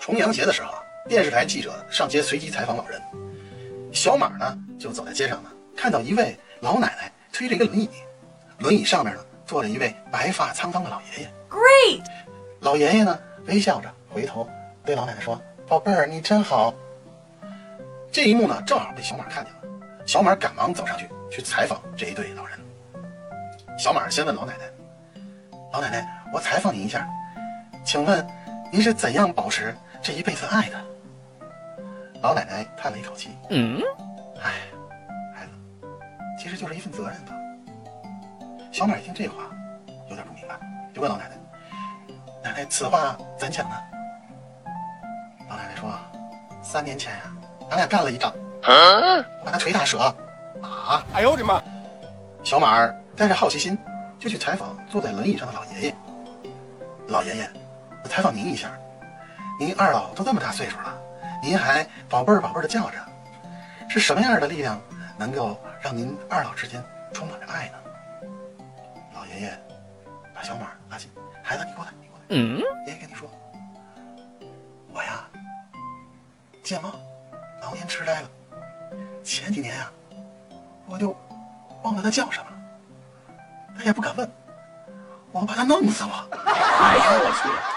重阳节的时候啊，电视台记者上街随机采访老人。小马呢，就走在街上呢，看到一位老奶奶推着一个轮椅，轮椅上面呢坐着一位白发苍苍的老爷爷。Great! 老爷爷呢微笑着回头对老奶奶说：“宝贝儿，你真好。”这一幕呢，正好被小马看见了。小马赶忙走上去去采访这一对老人。小马先问老奶奶：“老奶奶，我采访您一下，请问您是怎样保持这一辈子爱的？”老奶奶叹了一口气：“嗯，哎，孩子，其实就是一份责任吧。”小马一听这话，有点不明白，就问老奶奶：“奶奶，此话怎讲呢？”老奶奶说：“三年前呀、咱俩干了一仗，我把他捶打折。啊！哎呦我的妈！小马儿带着好奇心，就去采访坐在轮椅上的老爷爷。老爷爷，我采访您一下，您二老都这么大岁数了，您还宝贝儿宝贝儿的叫着，是什么样的力量能够让您二老之间充满着爱呢？老爷爷把小马拉近，孩子，你过来，你过来。嗯，爷爷跟你说，我呀，健忘，老年痴呆了。前几年呀、我就忘了他叫什么了，他也不敢问，我怕他弄死我。哎呦我去！